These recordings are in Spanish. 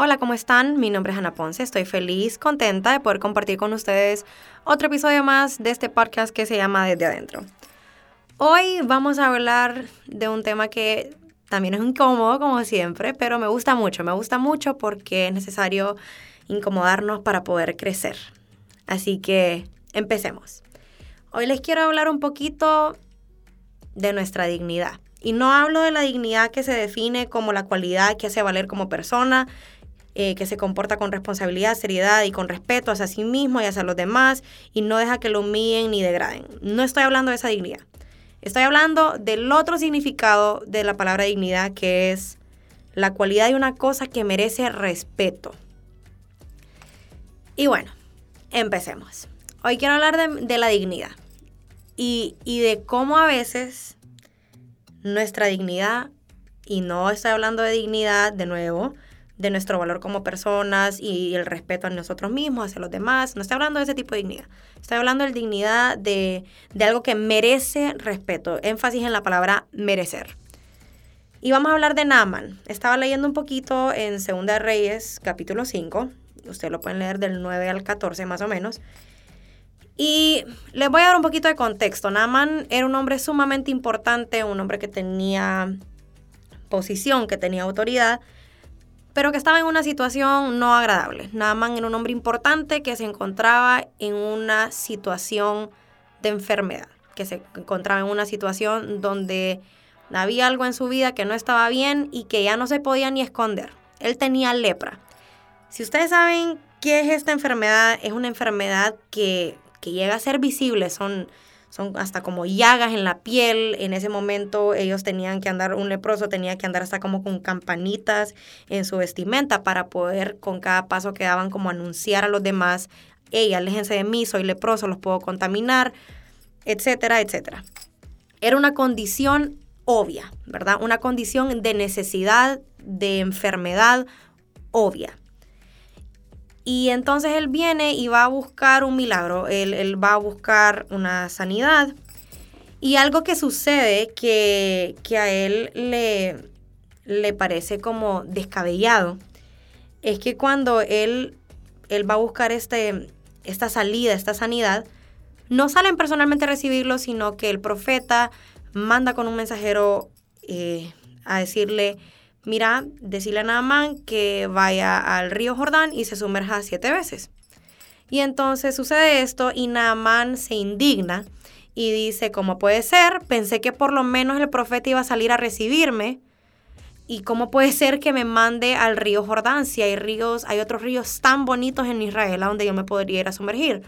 Hola, ¿cómo están? Mi nombre es Ana Ponce. Estoy feliz, contenta de poder compartir con ustedes otro episodio más de este podcast que se llama Desde Adentro. Hoy vamos a hablar de un tema que también es incómodo, como siempre, pero me gusta mucho. Me gusta mucho porque es necesario incomodarnos para poder crecer. Así que empecemos. Hoy les quiero hablar un poquito de nuestra dignidad. Y no hablo de la dignidad que se define como la cualidad que hace valer como persona, eh, que se comporta con responsabilidad, seriedad y con respeto hacia sí mismo y hacia los demás y no deja que lo humillen ni degraden. No estoy hablando de esa dignidad. Estoy hablando del otro significado de la palabra dignidad que es la cualidad de una cosa que merece respeto. Y bueno, empecemos. Hoy quiero hablar de, la dignidad y, y de cómo a veces nuestra dignidad, y no estoy hablando de dignidad de nuevo, de nuestro valor como personas y el respeto a nosotros mismos, hacia los demás. No estoy hablando de ese tipo de dignidad. Estoy hablando de dignidad de, de algo que merece respeto. Énfasis en la palabra merecer. Y vamos a hablar de Naaman. Estaba leyendo un poquito en Segunda Reyes, capítulo 5. Ustedes lo pueden leer del 9 al 14 más o menos. Y les voy a dar un poquito de contexto. Naaman era un hombre sumamente importante, un hombre que tenía posición, que tenía autoridad pero que estaba en una situación no agradable. Naaman era un hombre importante que se encontraba en una situación de enfermedad, que se encontraba en una situación donde había algo en su vida que no estaba bien y que ya no se podía ni esconder. Él tenía lepra. Si ustedes saben qué es esta enfermedad, es una enfermedad que, que llega a ser visible, son son hasta como llagas en la piel. En ese momento ellos tenían que andar, un leproso tenía que andar hasta como con campanitas en su vestimenta para poder con cada paso que daban como anunciar a los demás, hey, aléjense de mí, soy leproso, los puedo contaminar, etcétera, etcétera. Era una condición obvia, ¿verdad? Una condición de necesidad, de enfermedad obvia. Y entonces él viene y va a buscar un milagro, él, va a buscar una sanidad. Y algo que sucede que, a él le, le parece como descabellado es que cuando él, él va a buscar este, esta salida, esta sanidad, no salen personalmente a recibirlo, sino que el profeta manda con un mensajero eh, a decirle, mira, decirle a Naaman que vaya al río Jordán y se sumerja siete veces. Y entonces sucede esto y Naamán se indigna y dice, ¿cómo puede ser? Pensé que por lo menos el profeta iba a salir a recibirme. ¿Y cómo puede ser que me mande al río Jordán si hay ríos, hay otros ríos tan bonitos en Israel a donde yo me podría ir a sumergir?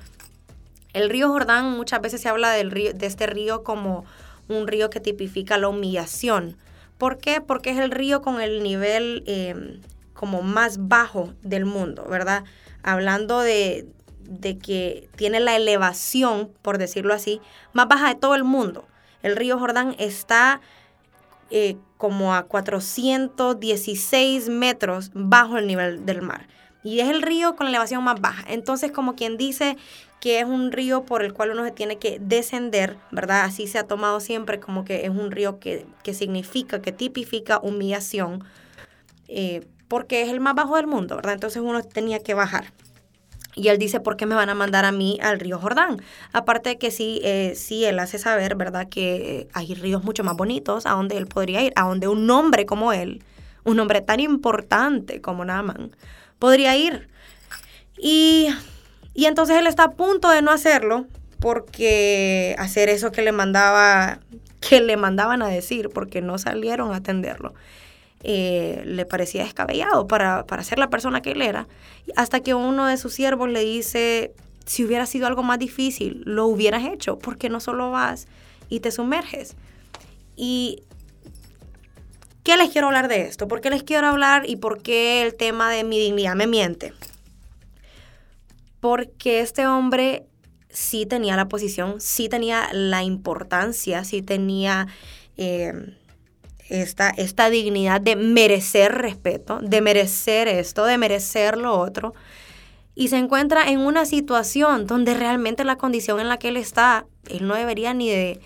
El río Jordán muchas veces se habla del río, de este río como un río que tipifica la humillación ¿Por qué? Porque es el río con el nivel em, como más bajo del mundo, ¿verdad? Hablando de, que tiene la elevación, por decirlo así, más baja de todo el mundo. El río Jordán está eh, como a 416 metros bajo el nivel del mar. Y es el río con la elevación más baja. Entonces, como quien dice que es un río por el cual uno se tiene que descender, ¿verdad? Así se ha tomado siempre como que es un río que, significa, que tipifica humillación, eh, porque es el más bajo del mundo, ¿verdad? Entonces uno tenía que bajar. Y él dice, ¿por qué me van a mandar a mí al río Jordán? Aparte de que sí, eh, sí, él hace saber, ¿verdad? Que hay ríos mucho más bonitos a donde él podría ir, a donde un hombre como él, un hombre tan importante como Naaman, podría ir. Y y entonces él está a punto de no hacerlo porque hacer eso que le mandaba, que le mandaban a decir, porque no salieron a atenderlo. Eh, le parecía descabellado para, para ser la persona que él era. Hasta que uno de sus siervos le dice, si hubiera sido algo más difícil, lo hubieras hecho, porque no solo vas y te sumerges. Y ¿qué les quiero hablar de esto? ¿Por qué les quiero hablar y por qué el tema de mi dignidad me miente? porque este hombre sí tenía la posición, sí tenía la importancia, sí tenía em, esta, esta dignidad de merecer respeto, de merecer esto, de merecer lo otro. Y se encuentra en una situación donde realmente la condición en la que él está, él no debería ni de...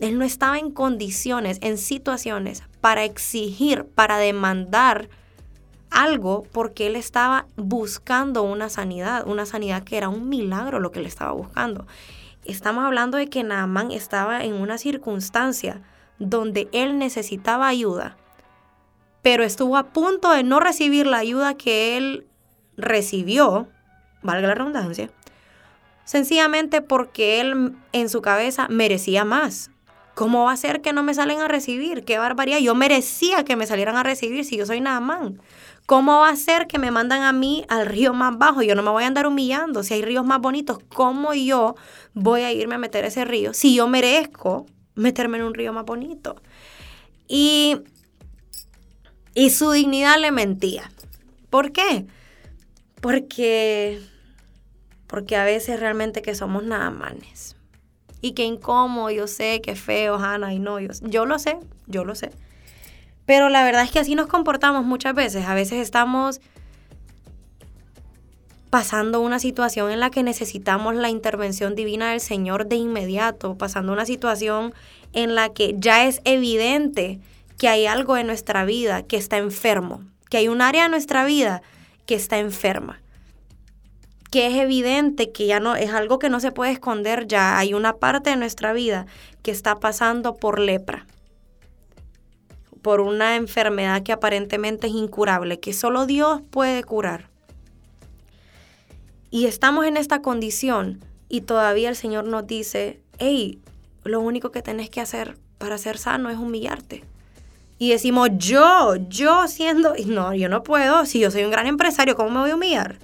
Él no estaba en condiciones, en situaciones para exigir, para demandar algo porque él estaba buscando una sanidad, una sanidad que era un milagro lo que él estaba buscando. Estamos hablando de que Naamán estaba en una circunstancia donde él necesitaba ayuda, pero estuvo a punto de no recibir la ayuda que él recibió, valga la redundancia, sencillamente porque él en su cabeza merecía más. ¿Cómo va a ser que no me salen a recibir? ¡Qué barbaridad! Yo merecía que me salieran a recibir si yo soy Naamán. ¿Cómo va a ser que me mandan a mí al río más bajo? Yo no me voy a andar humillando. Si hay ríos más bonitos, ¿cómo yo voy a irme a meter ese río si yo merezco meterme en un río más bonito? Y, y su dignidad le mentía. ¿Por qué? Porque, porque a veces realmente que somos nada manes. Y qué incómodo, yo sé, qué feo, Ana, y no, yo, yo lo sé, yo lo sé. Pero la verdad es que así nos comportamos muchas veces. A veces estamos pasando una situación en la que necesitamos la intervención divina del Señor de inmediato, pasando una situación en la que ya es evidente que hay algo en nuestra vida que está enfermo, que hay un área de nuestra vida que está enferma, que es evidente que ya no es algo que no se puede esconder, ya hay una parte de nuestra vida que está pasando por lepra por una enfermedad que aparentemente es incurable, que solo Dios puede curar. Y estamos en esta condición y todavía el Señor nos dice, hey, lo único que tenés que hacer para ser sano es humillarte. Y decimos, yo, yo siendo, no, yo no puedo, si yo soy un gran empresario, ¿cómo me voy a humillar?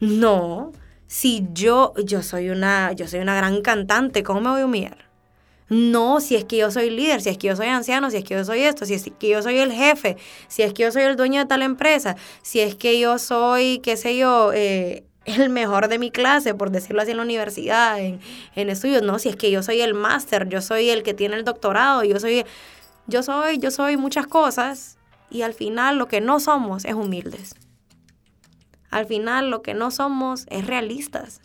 No, si yo, yo soy una, yo soy una gran cantante, ¿cómo me voy a humillar? No, si es que yo soy líder, si es que yo soy anciano, si es que yo soy esto, si es que yo soy el jefe, si es que yo soy el dueño de tal empresa, si es que yo soy, qué sé yo, eh, el mejor de mi clase, por decirlo así, en la universidad, en, en estudios, no, si es que yo soy el máster, yo soy el que tiene el doctorado, yo soy, yo soy, yo soy muchas cosas y al final lo que no somos es humildes. Al final lo que no somos es realistas.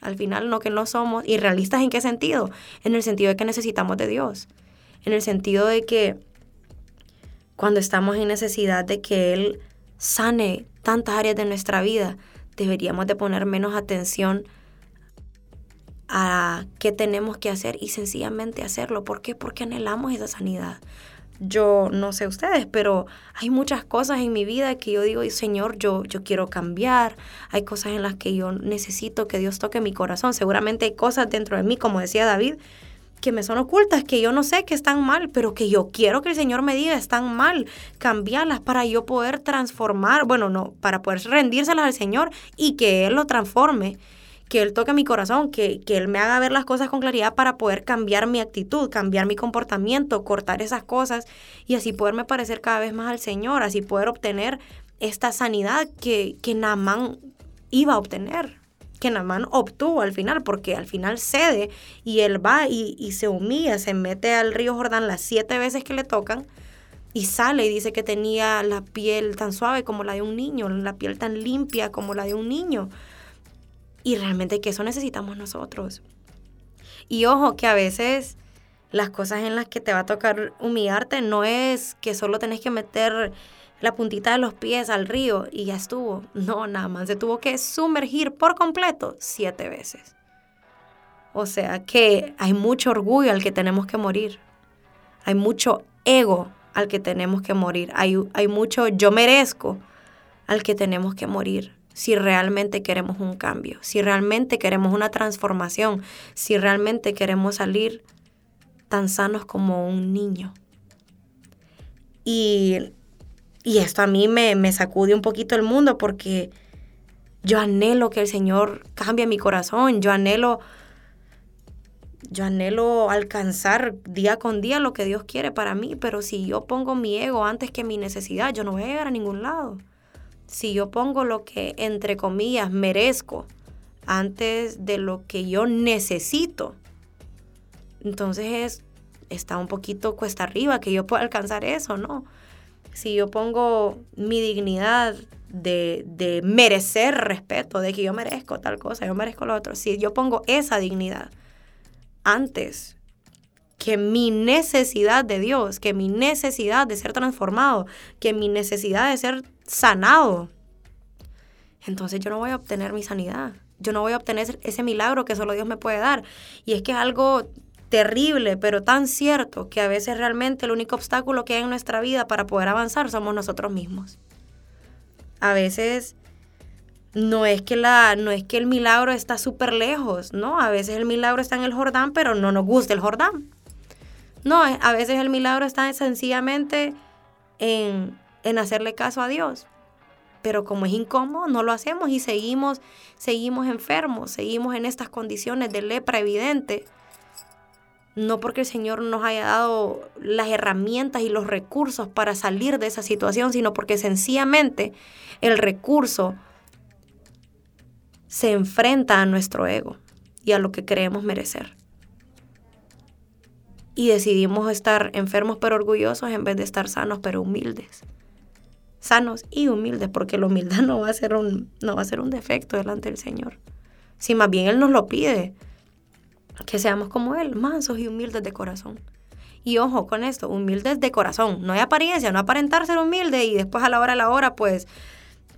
Al final no que no somos. ¿Y realistas en qué sentido? En el sentido de que necesitamos de Dios. En el sentido de que cuando estamos en necesidad de que Él sane tantas áreas de nuestra vida, deberíamos de poner menos atención a qué tenemos que hacer y sencillamente hacerlo. ¿Por qué? Porque anhelamos esa sanidad yo no sé ustedes, pero hay muchas cosas en mi vida que yo digo, Señor, yo, yo quiero cambiar. Hay cosas en las que yo necesito que Dios toque mi corazón. Seguramente hay cosas dentro de mí, como decía David, que me son ocultas, que yo no sé que están mal, pero que yo quiero que el Señor me diga están mal, cambiarlas para yo poder transformar, bueno, no, para poder rendírselas al Señor y que Él lo transforme que Él toque mi corazón, que, Él me haga ver las cosas con claridad para poder cambiar mi actitud, cambiar mi comportamiento, cortar esas cosas y así poderme parecer cada vez más al Señor, así poder obtener esta sanidad que, que Naamán iba a obtener, que Naamán obtuvo al final, porque al final cede y él va y, y se humilla, se mete al río Jordán las siete veces que le tocan y sale y dice que tenía la piel tan suave como la de un niño, la piel tan limpia como la de un niño. Y realmente que eso necesitamos nosotros. Y ojo, que a veces las cosas en las que te va a tocar humillarte no es que solo tenés que meter la puntita de los pies al río y ya estuvo. No, nada más se tuvo que sumergir por completo siete veces. O sea que hay mucho orgullo al que tenemos que morir. Hay mucho ego al que tenemos que morir. Hay, hay mucho yo merezco al que tenemos que morir si realmente queremos un cambio, si realmente queremos una transformación, si realmente queremos salir tan sanos como un niño. Y, y esto a mí me, me sacude un poquito el mundo porque yo anhelo que el Señor cambie mi corazón, yo anhelo yo anhelo alcanzar día con día lo que Dios quiere para mí, pero si yo pongo mi ego antes que mi necesidad, yo no voy a llegar a ningún lado si yo pongo lo que, entre comillas, merezco antes de lo que yo necesito, entonces es, está un poquito cuesta arriba que yo pueda alcanzar eso, ¿no? Si yo pongo mi dignidad de, de merecer respeto, de que yo merezco tal cosa, yo merezco lo otro, si yo pongo esa dignidad antes que mi necesidad de Dios, que mi necesidad de ser transformado, que mi necesidad de ser sanado, entonces yo no voy a obtener mi sanidad. Yo no voy a obtener ese milagro que solo Dios me puede dar. Y es que es algo terrible, pero tan cierto que a veces realmente el único obstáculo que hay en nuestra vida para poder avanzar somos nosotros mismos. A veces no es que la no es que el milagro está súper lejos, no, a veces el milagro está en el Jordán, pero no nos gusta el Jordán. No, a veces el milagro está sencillamente en, en hacerle caso a Dios pero como es incómodo, no lo hacemos y seguimos, seguimos enfermos, seguimos en estas condiciones de lepra evidente. No porque el Señor nos haya dado las herramientas y los recursos para salir de esa situación, sino porque sencillamente el recurso se enfrenta a nuestro ego y a lo que creemos merecer. Y decidimos estar enfermos pero orgullosos en vez de estar sanos pero humildes sanos y humildes, porque la humildad no va a ser un, no va a ser un defecto delante del Señor. Si más bien Él nos lo pide, que seamos como Él, mansos y humildes de corazón. Y ojo con esto, humildes de corazón, no hay apariencia, no aparentar ser humilde y después a la hora a la hora, pues,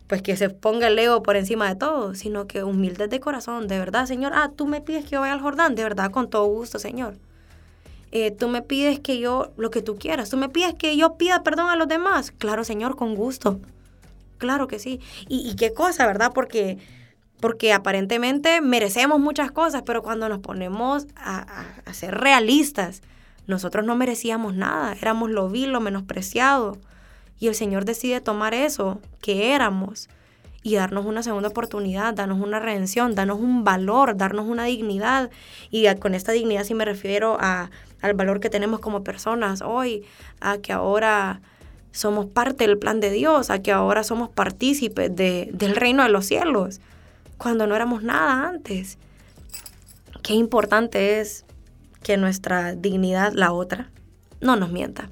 pues que se ponga el ego por encima de todo, sino que humildes de corazón, de verdad, Señor, ah, tú me pides que yo vaya al Jordán, de verdad, con todo gusto, Señor. Eh, tú me pides que yo, lo que tú quieras, tú me pides que yo pida perdón a los demás. Claro, Señor, con gusto. Claro que sí. Y, qué cosa, ¿verdad? Porque, porque aparentemente merecemos muchas cosas, pero cuando nos ponemos a, a ser realistas, nosotros no merecíamos nada, éramos lo vil, lo menospreciado. Y el Señor decide tomar eso que éramos y darnos una segunda oportunidad, darnos una redención, darnos un valor, darnos una dignidad. Y con esta dignidad sí me refiero a al valor que tenemos como personas hoy, a que ahora somos parte del plan de Dios, a que ahora somos partícipes de, del reino de los cielos, cuando no éramos nada antes. Qué importante es que nuestra dignidad, la otra, no nos mienta.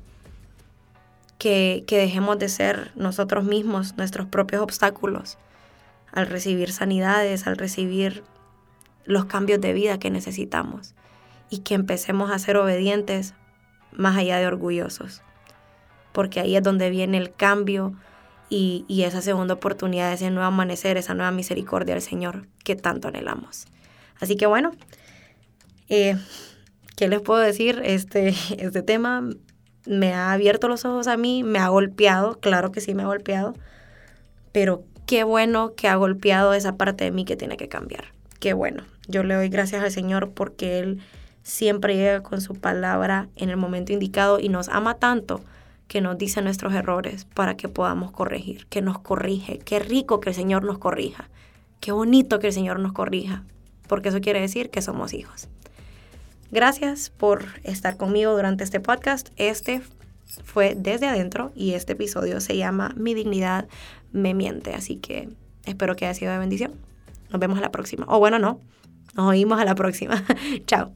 Que, que dejemos de ser nosotros mismos nuestros propios obstáculos al recibir sanidades, al recibir los cambios de vida que necesitamos y que empecemos a ser obedientes más allá de orgullosos. Porque ahí es donde viene el cambio y, esa segunda oportunidad, ese nuevo amanecer, esa nueva misericordia del Señor que tanto anhelamos. Así que bueno, eh, ¿qué les puedo decir? Este, este tema me ha abierto los ojos a mí, me ha golpeado, claro que sí me ha golpeado, pero qué bueno que ha golpeado esa parte de mí que tiene que cambiar. Qué bueno. Yo le doy gracias al Señor porque Él siempre llega con su palabra en el momento indicado y nos ama tanto que nos dice nuestros errores para que podamos corregir, que nos corrige. Qué rico que el Señor nos corrija. Qué bonito que el Señor nos corrija, porque eso quiere decir que somos hijos. Gracias por estar conmigo durante este podcast. Este fue desde adentro y este episodio se llama Mi dignidad me miente, así que espero que haya sido de bendición. Nos vemos a la próxima. O bueno, no, nos oímos a la próxima. Chao.